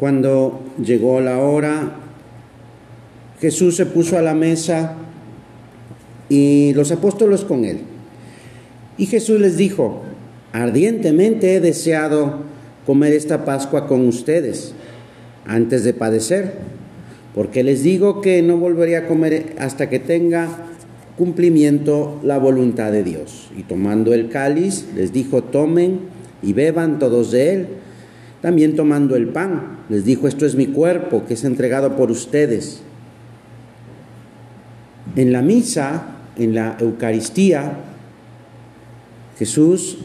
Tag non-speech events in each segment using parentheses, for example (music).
Cuando llegó la hora, Jesús se puso a la mesa y los apóstoles con él. Y Jesús les dijo, ardientemente he deseado comer esta Pascua con ustedes antes de padecer, porque les digo que no volvería a comer hasta que tenga cumplimiento la voluntad de Dios. Y tomando el cáliz, les dijo, tomen y beban todos de él. También tomando el pan, les dijo, esto es mi cuerpo que es entregado por ustedes. En la misa, en la Eucaristía, Jesús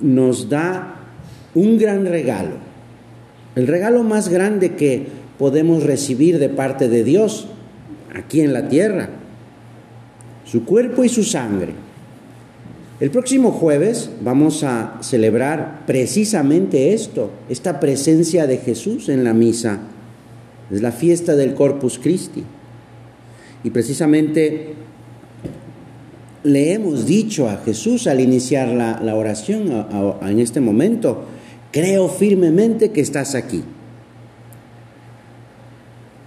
nos da un gran regalo, el regalo más grande que podemos recibir de parte de Dios aquí en la tierra, su cuerpo y su sangre. El próximo jueves vamos a celebrar precisamente esto, esta presencia de Jesús en la misa. Es la fiesta del Corpus Christi. Y precisamente le hemos dicho a Jesús al iniciar la, oración en este momento, creo firmemente que estás aquí.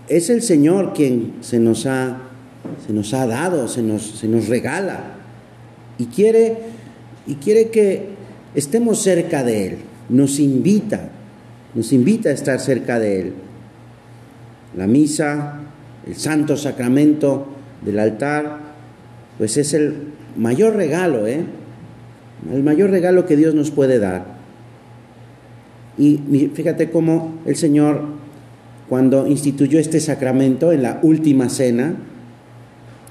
Es el Señor quien se nos ha, se nos ha dado, se nos, se nos regala y quiere, y quiere que estemos cerca de Él, nos invita, nos invita a estar cerca de Él. La misa, el santo sacramento del altar, pues es el mayor regalo, ¿eh? El mayor regalo que Dios nos puede dar. Y fíjate cómo el Señor, cuando instituyó este sacramento en la última cena,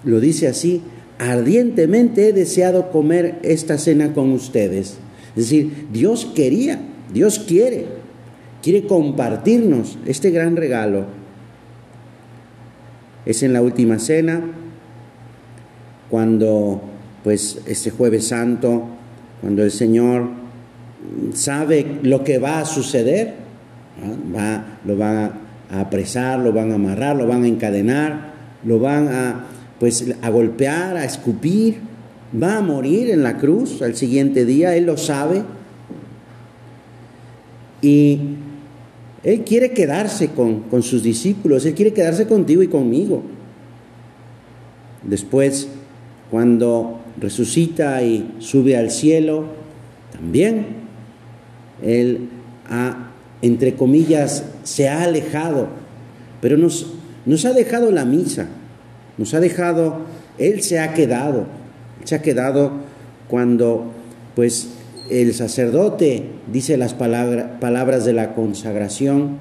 lo dice así, ardientemente he deseado comer esta cena con ustedes. Es decir, Dios quería, Dios quiere, quiere compartirnos este gran regalo. Es en la última cena, cuando pues este jueves santo, cuando el Señor sabe lo que va a suceder, va, lo van a apresar, lo van a amarrar, lo van a encadenar, lo van a pues a golpear, a escupir, va a morir en la cruz al siguiente día, Él lo sabe. Y Él quiere quedarse con, con sus discípulos, Él quiere quedarse contigo y conmigo. Después, cuando resucita y sube al cielo, también Él entre comillas, se ha alejado, pero nos, nos ha dejado la misa nos ha dejado, Él se ha quedado, se ha quedado cuando pues el sacerdote dice las palabras de la consagración,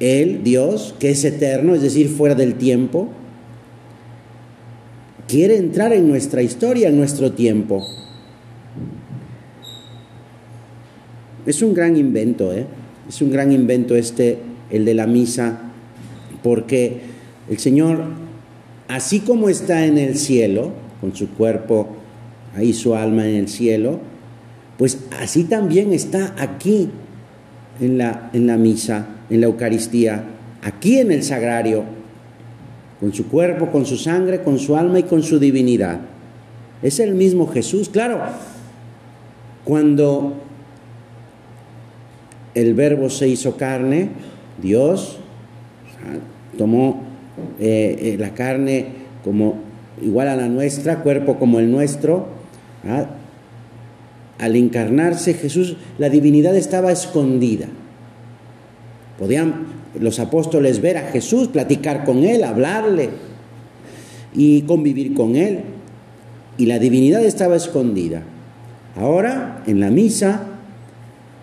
Él, Dios, que es eterno, es decir, fuera del tiempo, quiere entrar en nuestra historia, en nuestro tiempo. Es un gran invento, ¿eh? Es un gran invento este, el de la misa, porque el Señor así como está en el cielo, con su cuerpo, ahí su alma en el cielo, pues así también está aquí en la, en la misa, en la Eucaristía, aquí en el sagrario, con su cuerpo, con su sangre, con su alma y con su divinidad. Es el mismo Jesús. Claro, cuando el verbo se hizo carne, Dios tomó eh, eh, la carne como igual a la nuestra, cuerpo como el nuestro. Al encarnarse Jesús, la divinidad estaba escondida. Podían los apóstoles ver a Jesús, platicar con Él, hablarle y convivir con Él. Y la divinidad estaba escondida. Ahora, en la misa,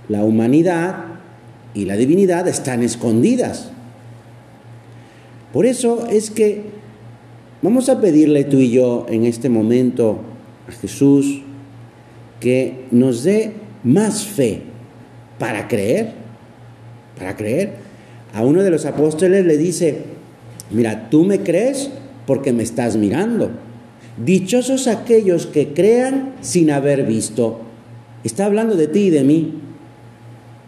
la humanidad y la divinidad están escondidas. Por eso es que vamos a pedirle tú y yo en este momento a Jesús que nos dé más fe para creer, para creer. A uno de los apóstoles le dice, mira, tú me crees porque me estás mirando. Dichosos aquellos que crean sin haber visto. Está hablando de ti y de mí,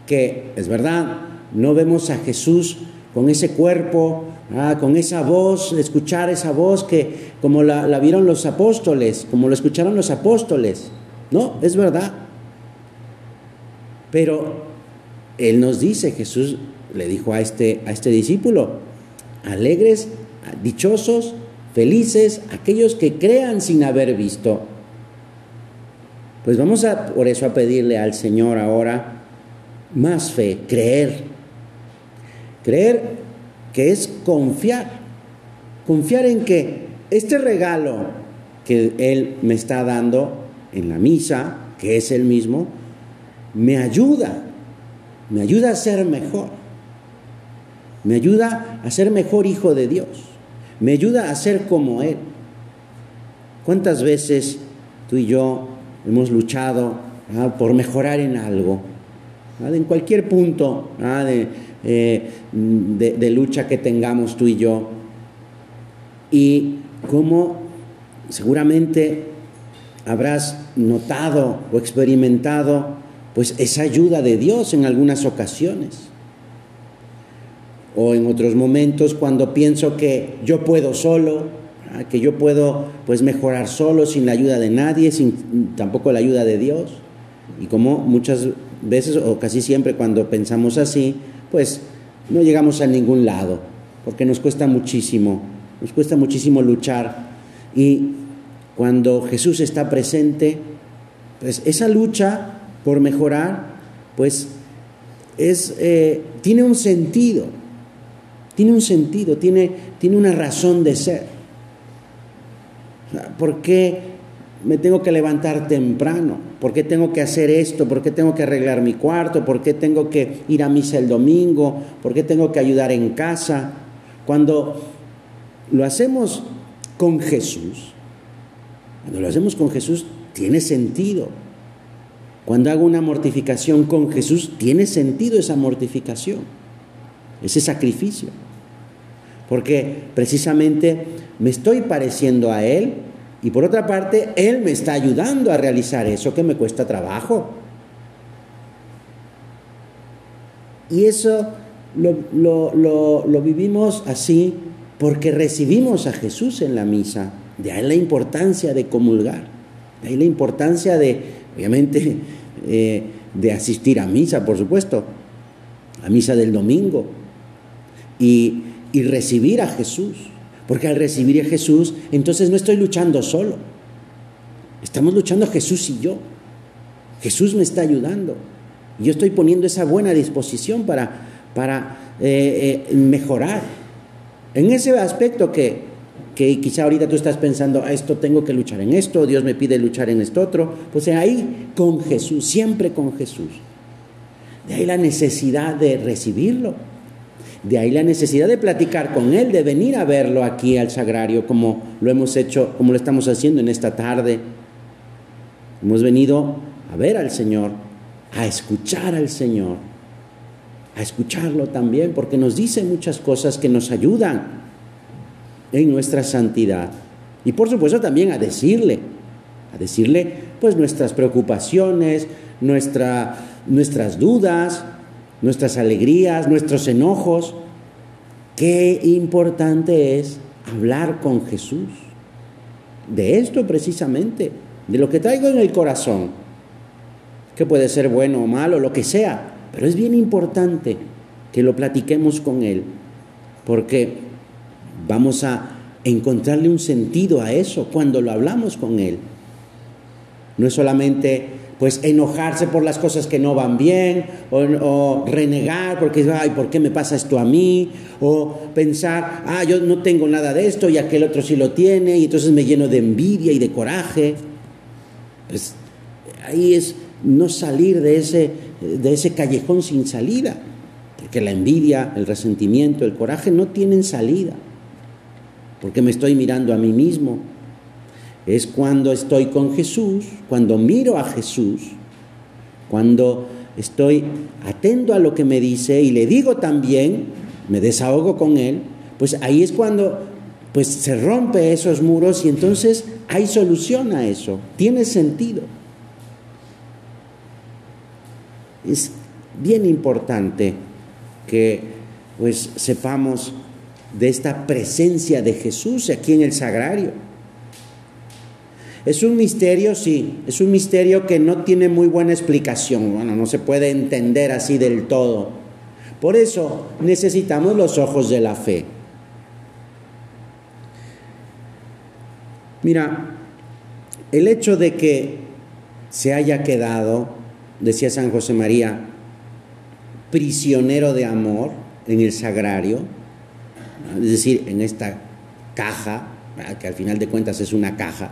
que es verdad, no vemos a Jesús con ese cuerpo, ah, con esa voz, escuchar esa voz que como la, la vieron los apóstoles, como lo escucharon los apóstoles. No, es verdad. Pero Él nos dice, Jesús le dijo a este, a este discípulo, alegres, dichosos, felices, aquellos que crean sin haber visto. Pues vamos a, por eso a pedirle al Señor ahora más fe, creer. Creer que es confiar. Confiar en que este regalo que Él me está dando en la misa, que es el mismo, me ayuda, me ayuda a ser mejor, me ayuda a ser mejor hijo de Dios, me ayuda a ser como Él. ¿Cuántas veces tú y yo hemos luchado por mejorar en algo? En cualquier punto eh, de, de lucha que tengamos tú y yo. Y cómo seguramente habrás notado o experimentado pues esa ayuda de Dios en algunas ocasiones. O en otros momentos cuando pienso que yo puedo solo, que yo puedo pues mejorar solo sin la ayuda de nadie, sin tampoco la ayuda de Dios. Y como muchas veces o casi siempre cuando pensamos así, pues no llegamos a ningún lado, porque nos cuesta muchísimo, nos cuesta muchísimo luchar. Y cuando Jesús está presente, pues esa lucha por mejorar, pues es, eh, tiene un sentido, tiene un sentido, tiene, tiene una razón de ser. ¿Por qué me tengo que levantar temprano? ¿Por qué tengo que hacer esto? ¿Por qué tengo que arreglar mi cuarto? ¿Por qué tengo que ir a misa el domingo? ¿Por qué tengo que ayudar en casa? Cuando lo hacemos con Jesús, cuando lo hacemos con Jesús, tiene sentido. Cuando hago una mortificación con Jesús, tiene sentido esa mortificación, ese sacrificio. Porque precisamente me estoy pareciendo a Él y por otra parte, Él me está ayudando a realizar eso que me cuesta trabajo. Y eso lo, lo, vivimos así porque recibimos a Jesús en la misa. De ahí la importancia de comulgar, de ahí la importancia de obviamente (laughs) eh, de asistir a misa, por supuesto, a misa del domingo, y, y recibir a Jesús, porque al recibir a Jesús, entonces no estoy luchando solo, estamos luchando Jesús y yo, Jesús me está ayudando, yo estoy poniendo esa buena disposición para, para eh, eh, mejorar. En ese aspecto que, que quizá ahorita tú estás pensando, ah, esto tengo que luchar en esto, Dios me pide luchar en esto otro, pues ahí con Jesús, siempre con Jesús. De ahí la necesidad de recibirlo, de ahí la necesidad de platicar con Él, de venir a verlo aquí al sagrario como lo hemos hecho, como lo estamos haciendo en esta tarde. Hemos venido a ver al Señor, a escuchar al Señor, a escucharlo también, porque nos dice muchas cosas que nos ayudan en nuestra santidad. Y por supuesto también a decirle, a decirle pues nuestras preocupaciones, nuestra, nuestras dudas, nuestras alegrías, nuestros enojos. Qué importante es hablar con Jesús. De esto precisamente, de lo que traigo en el corazón, que puede ser bueno o malo, lo que sea, pero es bien importante que lo platiquemos con Él, porque Vamos a encontrarle un sentido a eso cuando lo hablamos con Él. No es solamente pues enojarse por las cosas que no van bien, o, renegar porque, ay, ¿por qué me pasa esto a mí? O pensar, ah, yo no tengo nada de esto y aquel otro sí lo tiene, y entonces me lleno de envidia y de coraje. Pues ahí es no salir de ese, de ese callejón sin salida, porque la envidia, el resentimiento, el coraje no tienen salida porque me estoy mirando a mí mismo. Es cuando estoy con Jesús, cuando miro a Jesús, cuando estoy atento a lo que me dice y le digo también, me desahogo con él, pues ahí es cuando pues se rompe esos muros y entonces hay solución a eso, tiene sentido. Es bien importante que pues sepamos de esta presencia de Jesús aquí en el sagrario. Es un misterio, sí, es un misterio que no tiene muy buena explicación, bueno, no se puede entender así del todo. Por eso necesitamos los ojos de la fe. Mira, el hecho de que se haya quedado, decía San José María, prisionero de amor en el sagrario, es decir, en esta caja, que al final de cuentas es una caja,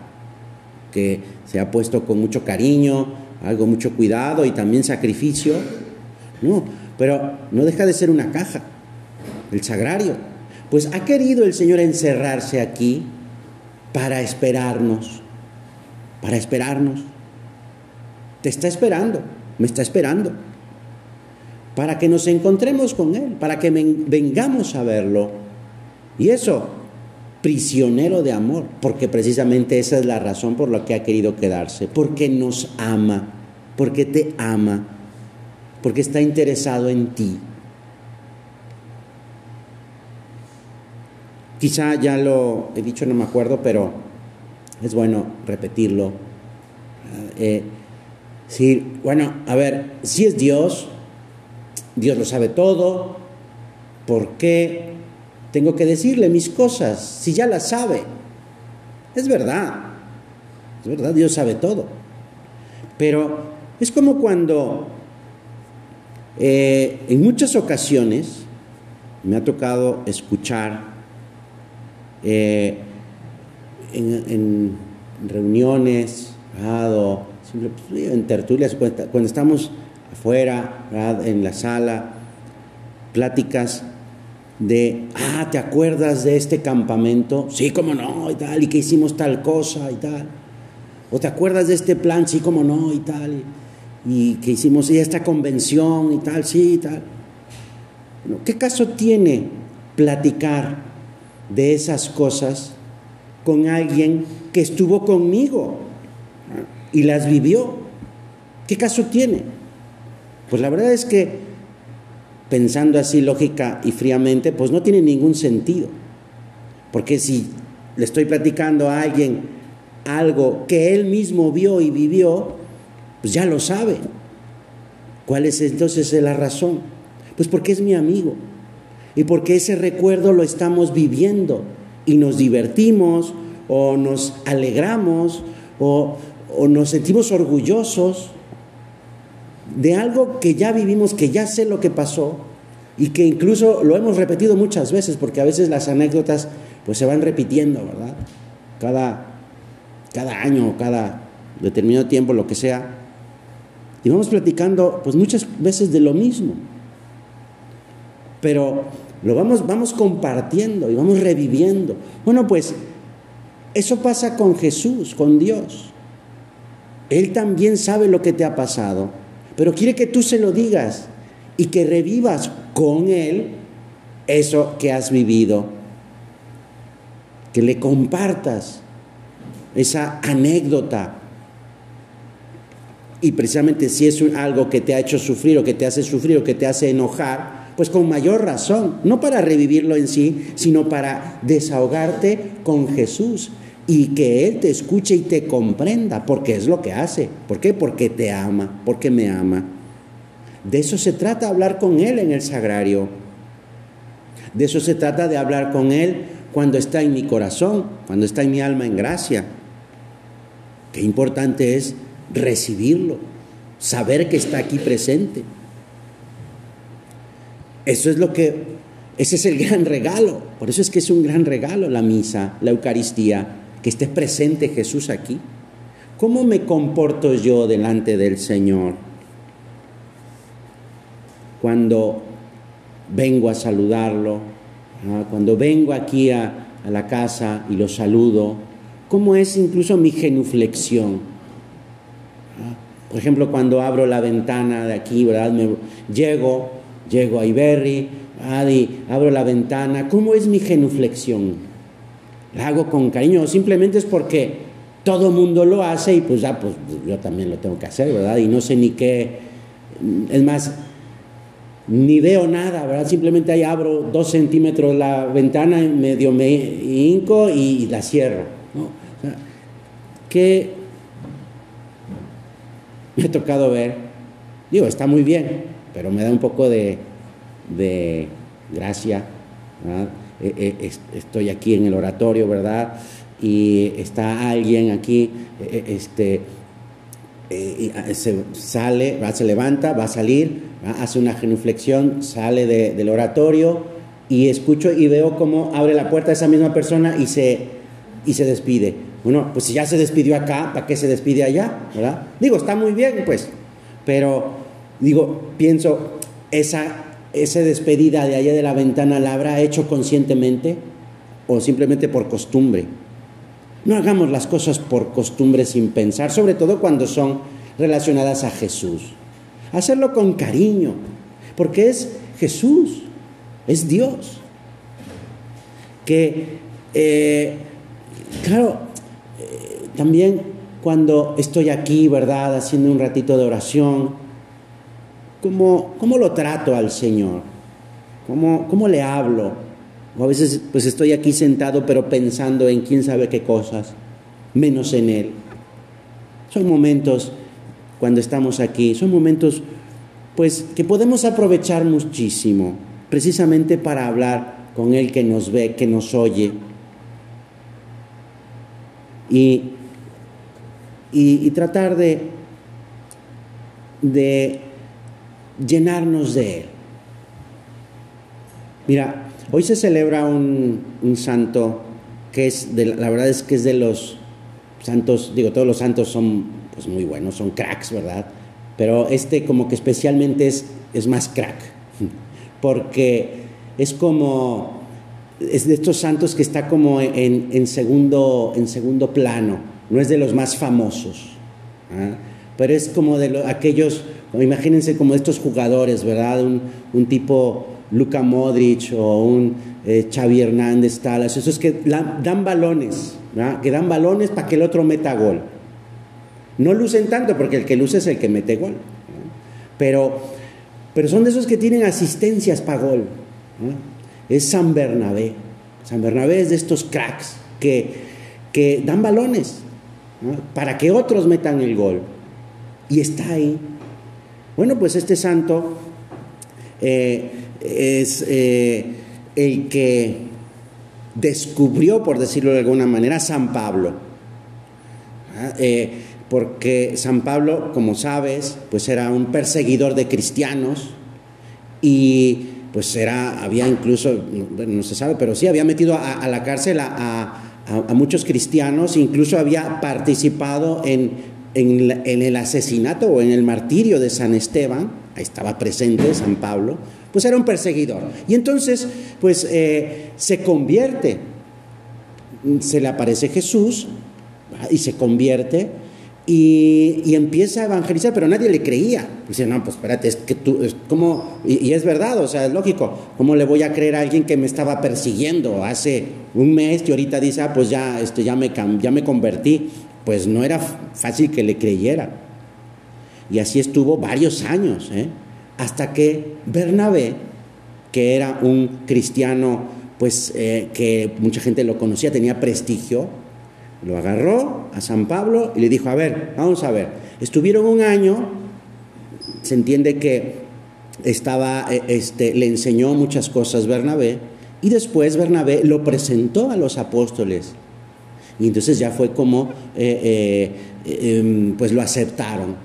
que se ha puesto con mucho cariño, algo mucho cuidado y también sacrificio. No, pero no deja de ser una caja, el sagrario. Pues ha querido el Señor encerrarse aquí para esperarnos, para esperarnos. Te está esperando, me está esperando, para que nos encontremos con Él, para que vengamos a verlo. Y eso prisionero de amor, porque precisamente esa es la razón por la que ha querido quedarse, porque nos ama, porque te ama, porque está interesado en ti. Quizá ya lo he dicho, no me acuerdo, pero es bueno repetirlo. Eh, bueno, a ver, si es Dios, Dios lo sabe todo, ¿por qué tengo que decirle mis cosas si ya las sabe. Es verdad, es verdad, Dios sabe todo. Pero es como cuando eh, en muchas ocasiones me ha tocado escuchar eh, en, reuniones, pues, en tertulias, cuando estamos afuera, en la sala, pláticas de, ah, ¿te acuerdas de este campamento? Sí, cómo no, y tal, y que hicimos tal cosa y tal. O te acuerdas de este plan, sí, cómo no, y tal, y, que hicimos esta convención y tal, sí, y tal. ¿Qué caso tiene platicar de esas cosas con alguien que estuvo conmigo y las vivió? ¿Qué caso tiene? Pues la verdad es que pensando así lógica y fríamente, pues no tiene ningún sentido. Porque si le estoy platicando a alguien algo que él mismo vio y vivió, pues ya lo sabe. ¿Cuál es entonces la razón? Pues porque es mi amigo y porque ese recuerdo lo estamos viviendo y nos divertimos o nos alegramos o, o nos sentimos orgullosos de algo que ya vivimos, que ya sé lo que pasó y que incluso lo hemos repetido muchas veces, porque a veces las anécdotas pues se van repitiendo, ¿verdad? Cada, cada año, cada determinado tiempo, lo que sea. Y vamos platicando pues muchas veces de lo mismo. Pero lo vamos, vamos compartiendo y vamos reviviendo. Bueno, pues eso pasa con Jesús, con Dios. Él también sabe lo que te ha pasado pero quiere que tú se lo digas y que revivas con Él eso que has vivido, que le compartas esa anécdota. Y precisamente si es algo que te ha hecho sufrir o que te hace sufrir o que te hace enojar, pues con mayor razón, no para revivirlo en sí, sino para desahogarte con Jesús y que Él te escuche y te comprenda, porque es lo que hace. ¿Por qué? Porque te ama, porque me ama. De eso se trata hablar con Él en el sagrario. De eso se trata de hablar con Él cuando está en mi corazón, cuando está en mi alma en gracia. Qué importante es recibirlo, saber que está aquí presente. Eso es lo que, ese es el gran regalo. Por eso es que es un gran regalo la misa, la Eucaristía que esté presente Jesús aquí? ¿Cómo me comporto yo delante del Señor? Cuando vengo a saludarlo, ¿ah? cuando vengo aquí a, la casa y lo saludo, ¿cómo es incluso mi genuflexión? ¿Ah? Por ejemplo, cuando abro la ventana de aquí, ¿verdad? Llego, llego a Iberri, abro la ventana, ¿cómo es mi genuflexión? La hago con cariño, simplemente es porque todo mundo lo hace y pues ya, pues yo también lo tengo que hacer, ¿verdad? Y no sé ni qué, es más, ni veo nada, ¿verdad? Simplemente ahí abro dos centímetros la ventana, medio me hinco y, la cierro, que me ha tocado ver, digo, está muy bien, pero me da un poco de, de gracia. Eh, eh, estoy aquí en el oratorio, ¿verdad? Y está alguien aquí, eh, este, se sale, se levanta, va a salir, hace una genuflexión, sale del oratorio y escucho y veo cómo abre la puerta esa misma persona y se, y se despide. Bueno, pues si ya se despidió acá, ¿para qué se despide allá? ¿verdad? Digo, está muy bien, pues, pero digo, pienso, esa, esa despedida de allá de la ventana la habrá hecho conscientemente o simplemente por costumbre. No hagamos las cosas por costumbre sin pensar, sobre todo cuando son relacionadas a Jesús. Hacerlo con cariño, porque es Jesús es Dios. Que, eh, claro, eh, también cuando estoy aquí, ¿verdad?, haciendo un ratito de oración, ¿cómo, cómo lo trato al Señor? ¿Cómo, ¿Cómo le hablo? O a veces pues estoy aquí sentado pero pensando en quién sabe qué cosas, menos en Él. Son momentos cuando estamos aquí, son momentos pues que podemos aprovechar muchísimo precisamente para hablar con el que nos ve, que nos oye. Y, y, tratar de, de llenarnos de Él. Mira, hoy se celebra un, santo que es, de, la verdad es que es de los santos, digo, todos los santos son pues muy buenos, son cracks, ¿verdad? Pero este como que especialmente es, es más crack (laughs) porque es como, es de estos santos que está como en, segundo, en segundo plano, no es de los más famosos, ¿ah? pero es como de aquellos, imagínense como estos jugadores, ¿verdad? Un, tipo Luca Modric o un eh, Xavi Hernández, tal, esos que dan balones, que dan balones para que el otro meta gol. No lucen tanto porque el que luce es el que mete gol. Pero pero son de esos que tienen asistencias para gol. Es San Bernabé. San Bernabé es de estos cracks que, que dan balones para que otros metan el gol. Y está ahí. Bueno, pues este santo eh, es eh, el que descubrió, por decirlo de alguna manera, San Pablo. Eh, porque San Pablo, como sabes, pues era un perseguidor de cristianos y pues era, había incluso, no se sabe, pero sí había metido a, la cárcel a, muchos cristianos, incluso había participado en, el asesinato o en el martirio de San Esteban, ahí estaba presente San Pablo, pues era un perseguidor. Y entonces, pues eh, se convierte, se le aparece Jesús y se convierte y, empieza a evangelizar, pero nadie le creía. Dice, no, pues espérate, es que tú, es como, y, es verdad, o sea, es lógico, ¿cómo le voy a creer a alguien que me estaba persiguiendo hace un mes y ahorita dice, ah, pues ya, este, ya, me, ya me convertí? Pues no era fácil que le creyera. Y así estuvo varios años, ¿eh? hasta que Bernabé, que era un cristiano, pues eh, que mucha gente lo conocía, tenía prestigio, lo agarró a San Pablo y le dijo, a ver, vamos a ver, estuvieron un año, se entiende que estaba, eh, este, le enseñó muchas cosas Bernabé, y después Bernabé lo presentó a los apóstoles. Y entonces ya fue como, eh, eh, em, pues lo aceptaron.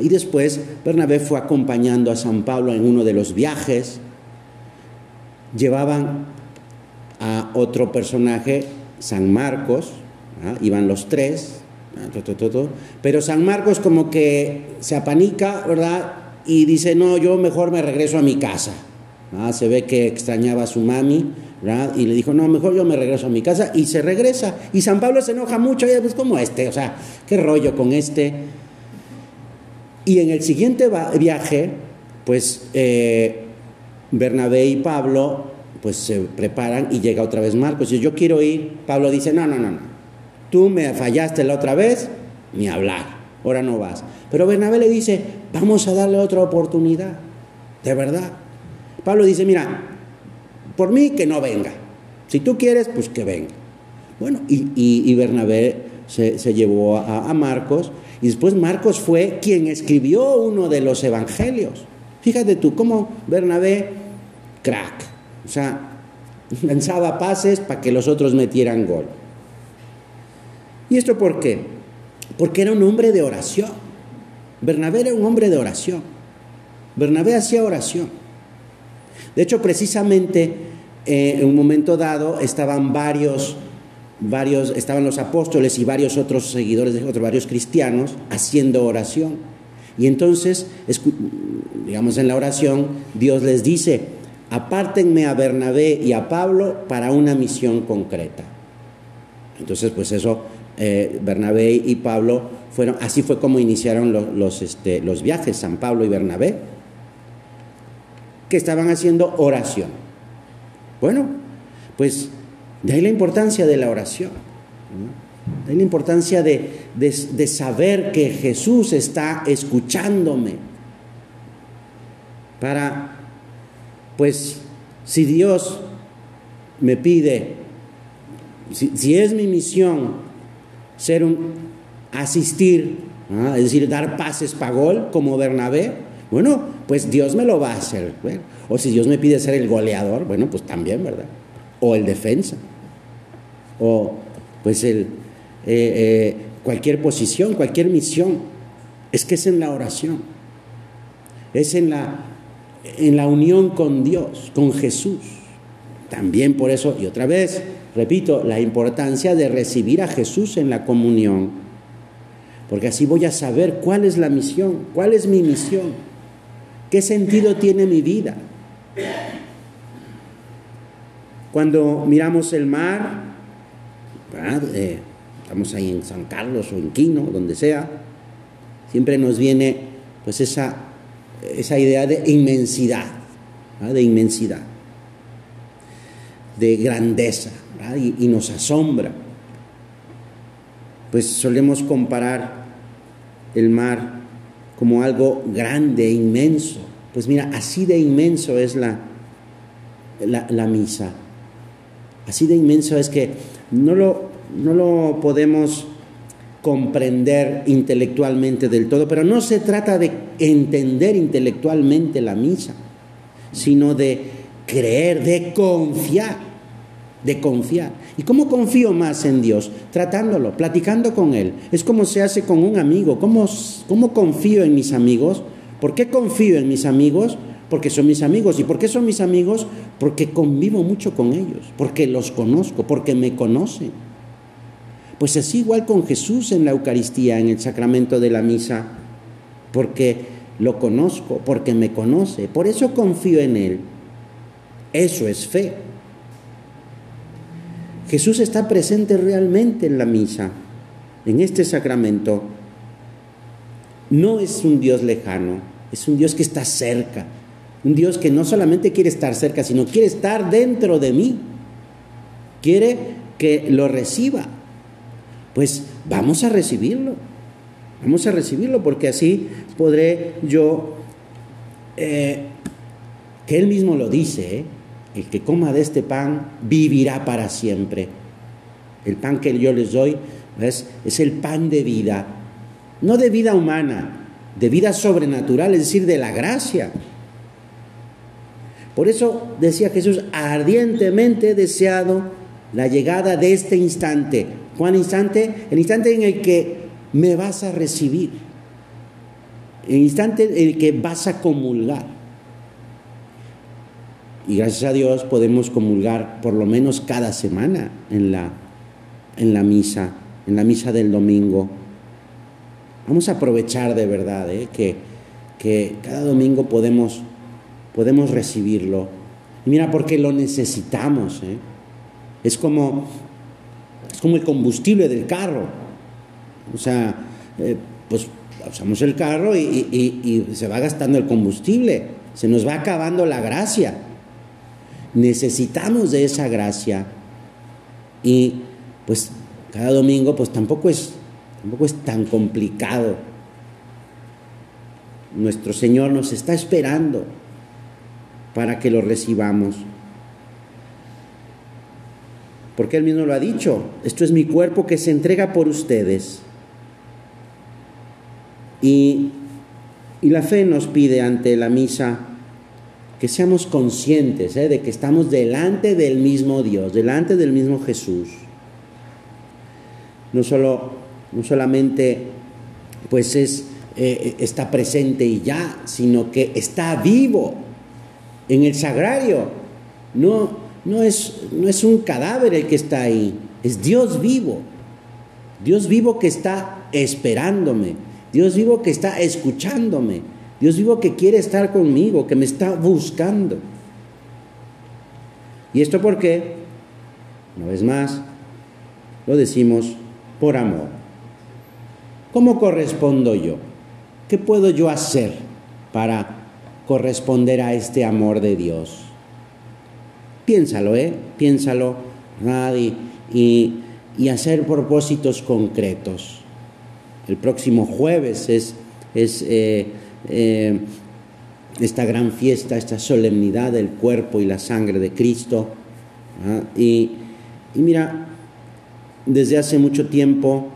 Y después Bernabé fue acompañando a San Pablo en uno de los viajes. Llevaban a otro personaje, San Marcos, ¿ah? iban los tres, ¿ah? pero San Marcos como que se apanica, ¿verdad? Y dice, no, yo mejor me regreso a mi casa. ¿Ah? Se ve que extrañaba a su mami. Y le dijo, no, mejor yo me regreso a mi casa. Y se regresa. Y San Pablo se enoja mucho, y pues como este, o sea, qué rollo con este. Y en el siguiente viaje, pues eh, Bernabé y Pablo pues se preparan y llega otra vez Marcos. Y yo quiero ir. Pablo dice, no, no, no, no. Tú me fallaste la otra vez, ni hablar, ahora no vas. Pero Bernabé le dice, vamos a darle otra oportunidad, de verdad. Pablo dice, mira, por mí que no venga. Si tú quieres, pues que venga. Bueno, y, y, Bernabé se, llevó a, Marcos y después Marcos fue quien escribió uno de los evangelios. Fíjate tú, cómo Bernabé, crack, o sea, (laughs) lanzaba pases para que los otros metieran gol. ¿Y esto por qué? Porque era un hombre de oración. Bernabé era un hombre de oración. Bernabé hacía oración. De hecho, precisamente eh, en un momento dado estaban varios, varios, estaban los apóstoles y varios otros seguidores de otros, varios cristianos haciendo oración. Y entonces, digamos en la oración, Dios les dice, apártenme a Bernabé y a Pablo para una misión concreta. Entonces, pues eso, eh, Bernabé y Pablo fueron, así fue como iniciaron los, este, los viajes, San Pablo y Bernabé, que estaban haciendo oración. Bueno, pues de ahí la importancia de la oración, de ahí la importancia de, de saber que Jesús está escuchándome para pues si Dios me pide, si, es mi misión ser un asistir, es decir, dar pases para gol como Bernabé, bueno, pues Dios me lo va a hacer. O si Dios me pide ser el goleador, bueno, pues también, ¿verdad? O el defensa. O pues el, eh, eh, cualquier posición, cualquier misión. Es que es en la oración. Es en la en la unión con Dios, con Jesús. También por eso, y otra vez, repito, la importancia de recibir a Jesús en la comunión, porque así voy a saber cuál es la misión, cuál es mi misión, qué sentido tiene mi vida. Cuando miramos el mar, eh, estamos ahí en San Carlos o en Quino, donde sea, siempre nos viene pues esa esa idea de inmensidad, de inmensidad, de grandeza, y, nos asombra. Pues solemos comparar el mar como algo grande, inmenso. Pues mira, así de inmenso es la, la, misa. Así de inmenso es que no lo, no lo podemos comprender intelectualmente del todo, pero no se trata de entender intelectualmente la misa, sino de creer, de confiar, de confiar. ¿Y cómo confío más en Dios? Tratándolo, platicando con Él. Es como se hace con un amigo. ¿Cómo, cómo confío en mis amigos? ¿Por qué confío en mis amigos? Porque son mis amigos. ¿Y por qué son mis amigos? Porque convivo mucho con ellos, porque los conozco, porque me conocen. Pues es igual con Jesús en la Eucaristía, en el sacramento de la misa, porque lo conozco, porque me conoce, por eso confío en Él. Eso es fe. Jesús está presente realmente en la misa, en este sacramento. No es un Dios lejano, es un Dios que está cerca, un Dios que no solamente quiere estar cerca, sino quiere estar dentro de mí, quiere que lo reciba, pues vamos a recibirlo. Vamos a recibirlo porque así podré yo, eh, que Él mismo lo dice, ¿eh? El que coma de este pan vivirá para siempre. El pan que yo les doy es el pan de vida, no de vida humana, de vida sobrenatural, es decir, de la gracia. Por eso decía Jesús, ardientemente deseado la llegada de este instante, ¿Cuál instante? El instante en el que me vas a recibir. El instante en el que vas a comulgar. Y gracias a Dios podemos comulgar por lo menos cada semana en la, en la misa, en la misa del domingo. Vamos a aprovechar de verdad ¿eh? que, que, cada domingo podemos, podemos recibirlo. mira, porque lo necesitamos. ¿eh? Es como es como el combustible del carro. O sea, eh, pues usamos el carro y, se va gastando el combustible, se nos va acabando la gracia. Necesitamos de esa gracia y pues cada domingo pues tampoco es, tampoco es tan complicado. Nuestro Señor nos está esperando para que lo recibamos. porque Él mismo lo ha dicho, esto es mi cuerpo que se entrega por ustedes. Y, y la fe nos pide ante la misa que seamos conscientes ¿eh? de que estamos delante del mismo Dios, delante del mismo Jesús. No, solo, no solamente pues es, eh, está presente y ya, sino que está vivo en el sagrario. No, no, es, no es un cadáver el que está ahí, es Dios vivo. Dios vivo que está esperándome, Dios vivo que está escuchándome, Dios vivo que quiere estar conmigo, que me está buscando. ¿Y esto por qué? Una vez más, lo decimos por amor. ¿Cómo correspondo yo? ¿Qué puedo yo hacer para corresponder a este amor de Dios? Piénsalo, ¿eh? Piénsalo, y, y, hacer propósitos concretos. El próximo jueves es, es eh, eh, esta gran fiesta, esta solemnidad del cuerpo y la sangre de Cristo. Y, mira, desde hace mucho tiempo,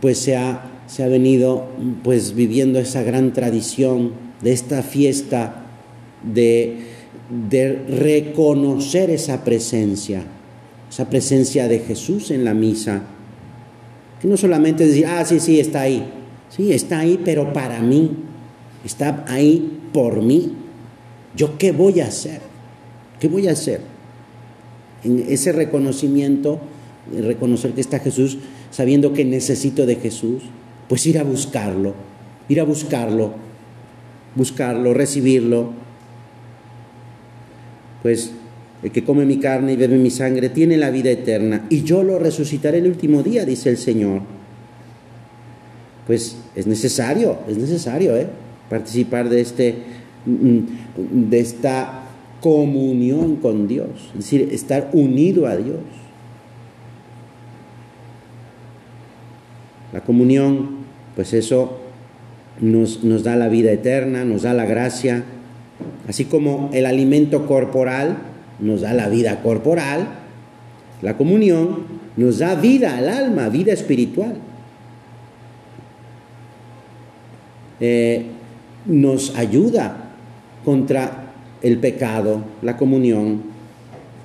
pues se ha, se ha venido pues viviendo esa gran tradición de esta fiesta de, de reconocer esa presencia, esa presencia de Jesús en la misa. Que no solamente decir, ah, sí, sí, está ahí. Sí, está ahí, pero para mí está ahí por mí. ¿Yo qué voy a hacer? ¿Qué voy a hacer? En ese reconocimiento, reconocer que está Jesús, sabiendo que necesito de Jesús, pues ir a buscarlo, ir a buscarlo, buscarlo, recibirlo. Pues el que come mi carne y bebe mi sangre tiene la vida eterna y yo lo resucitaré el último día, dice el Señor. Pues es necesario, es necesario, ¿eh? Participar de, este, mm, de esta comunión con Dios, es decir, estar unido a Dios. La comunión, pues eso nos, nos, da la vida eterna, nos da la gracia, así como el alimento corporal nos da la vida corporal, la comunión nos da vida al alma, vida espiritual. Eh, nos ayuda contra el pecado, la comunión.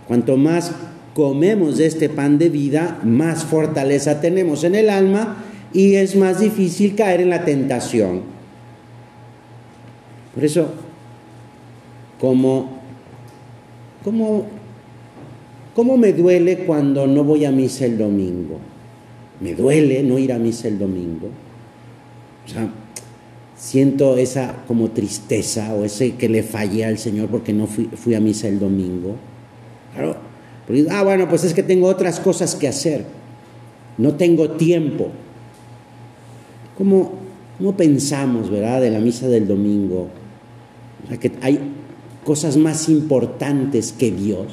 Cuanto más comemos de este pan de vida, más fortaleza tenemos en el alma y es más difícil caer en la tentación. Por eso, como, como, ¿cómo me duele cuando no voy a misa el domingo? Me duele no ir a misa el domingo. O sea, siento esa como tristeza o ese que le fallé al Señor porque no fui, a misa el domingo. Claro, porque, ah, bueno, pues es que tengo otras cosas que hacer, no tengo tiempo. ¿Cómo, cómo pensamos, verdad, de la misa del domingo? O sea, que hay cosas más importantes que Dios,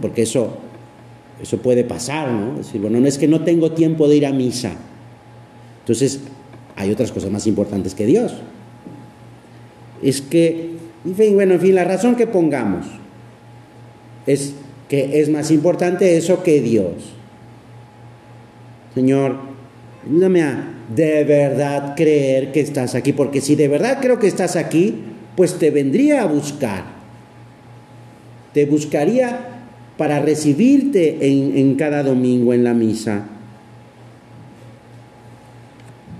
porque eso, eso puede pasar, ¿no? Decir, bueno, no es que no tengo tiempo de ir a misa. Entonces, hay otras cosas más importantes que Dios. Es que, en fin, bueno, en fin, la razón que pongamos es que es más importante eso que Dios. Señor, ayúdame a de verdad creer que estás aquí, porque si de verdad creo que estás aquí, pues te vendría a buscar. Te buscaría para recibirte en, en cada domingo en la misa.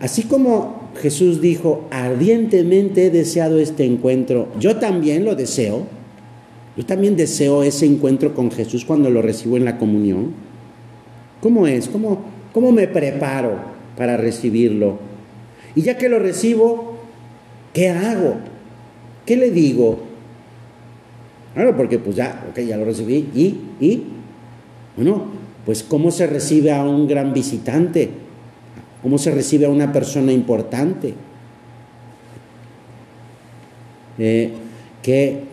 Así como Jesús dijo, ardientemente he deseado este encuentro, yo también lo deseo. Yo también deseo ese encuentro con Jesús cuando lo recibo en la comunión. ¿Cómo es? ¿Cómo, cómo me preparo para recibirlo? Y ya que lo recibo, ¿qué hago? ¿Qué le digo? Claro, porque pues ya, ok, ya lo recibí. ¿Y? ¿Y? Bueno, pues ¿cómo se recibe a un gran visitante? Cómo se recibe a una persona importante. Eh, ¿qué,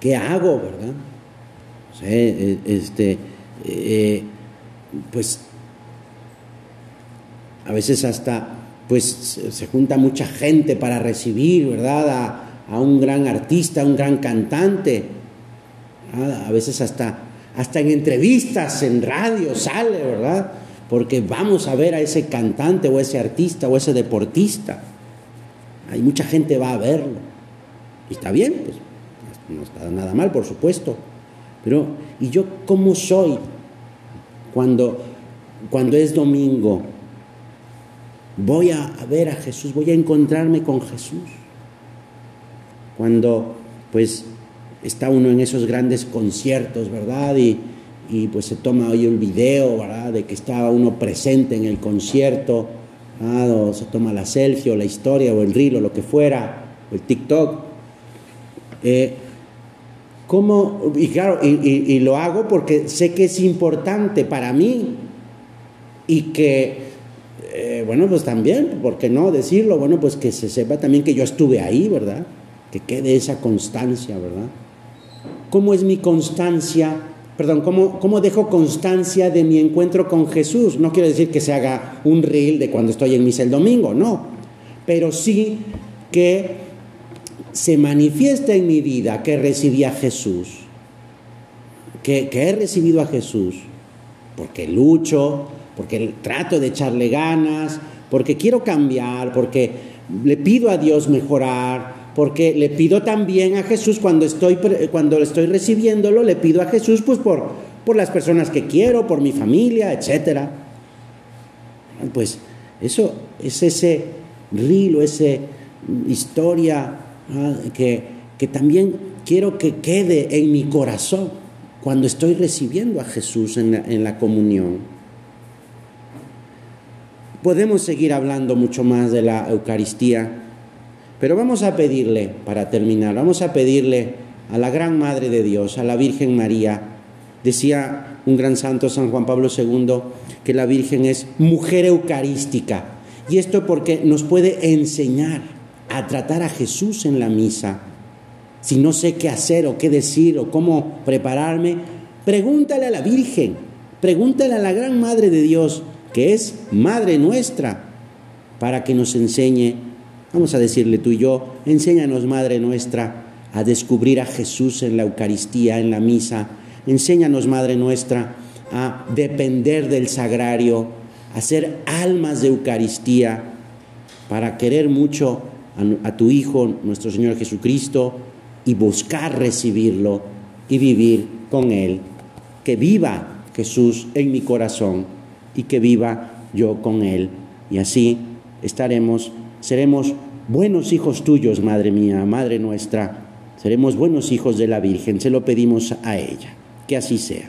¿qué, hago, verdad? Eh, este, eh, pues a veces hasta pues se junta mucha gente para recibir, ¿verdad? A, un gran artista, a un gran cantante. A veces hasta hasta en entrevistas, en radio sale, ¿verdad? Porque vamos a ver a ese cantante o ese artista o ese deportista. Hay mucha gente va a verlo. Y está bien, pues no está nada mal, por supuesto. Pero, ¿y yo cómo soy cuando, cuando es domingo? Voy a ver a Jesús, voy a encontrarme con Jesús. Cuando, pues, está uno en esos grandes conciertos, ¿verdad? Y, y pues se toma hoy un video, ¿verdad? De que estaba uno presente en el concierto, o se toma la selfie o la historia o el reel o lo que fuera, o el TikTok. Eh, ¿Cómo? Y claro, y, lo hago porque sé que es importante para mí y que, eh, bueno, pues también, ¿por qué no decirlo? Bueno, pues que se sepa también que yo estuve ahí, ¿verdad? Que quede esa constancia, ¿verdad? ¿Cómo es mi constancia? Perdón, ¿cómo, ¿cómo dejo constancia de mi encuentro con Jesús? No quiero decir que se haga un reel de cuando estoy en misa el domingo, no. Pero sí que se manifiesta en mi vida que recibí a Jesús, que, que he recibido a Jesús, porque lucho, porque trato de echarle ganas, porque quiero cambiar, porque le pido a Dios mejorar, porque le pido también a Jesús cuando estoy, cuando estoy recibiéndolo, le pido a Jesús pues por, por las personas que quiero, por mi familia, etc. Pues eso es ese rilo, esa historia ah, que, que también quiero que quede en mi corazón cuando estoy recibiendo a Jesús en la, en la comunión. Podemos seguir hablando mucho más de la Eucaristía, pero vamos a pedirle, para terminar, vamos a pedirle a la Gran Madre de Dios, a la Virgen María. Decía un gran santo, San Juan Pablo II, que la Virgen es mujer eucarística. Y esto porque nos puede enseñar a tratar a Jesús en la misa. Si no sé qué hacer o qué decir o cómo prepararme, pregúntale a la Virgen, pregúntale a la Gran Madre de Dios, que es Madre nuestra, para que nos enseñe Vamos a decirle tú y yo, enséñanos, Madre nuestra, a descubrir a Jesús en la Eucaristía, en la misa. Enséñanos, Madre nuestra, a depender del sagrario, a ser almas de Eucaristía, para querer mucho a, a tu Hijo, nuestro Señor Jesucristo, y buscar recibirlo y vivir con Él. Que viva Jesús en mi corazón y que viva yo con Él. Y así estaremos seremos buenos hijos tuyos, Madre mía, Madre nuestra, seremos buenos hijos de la Virgen, se lo pedimos a ella, que así sea.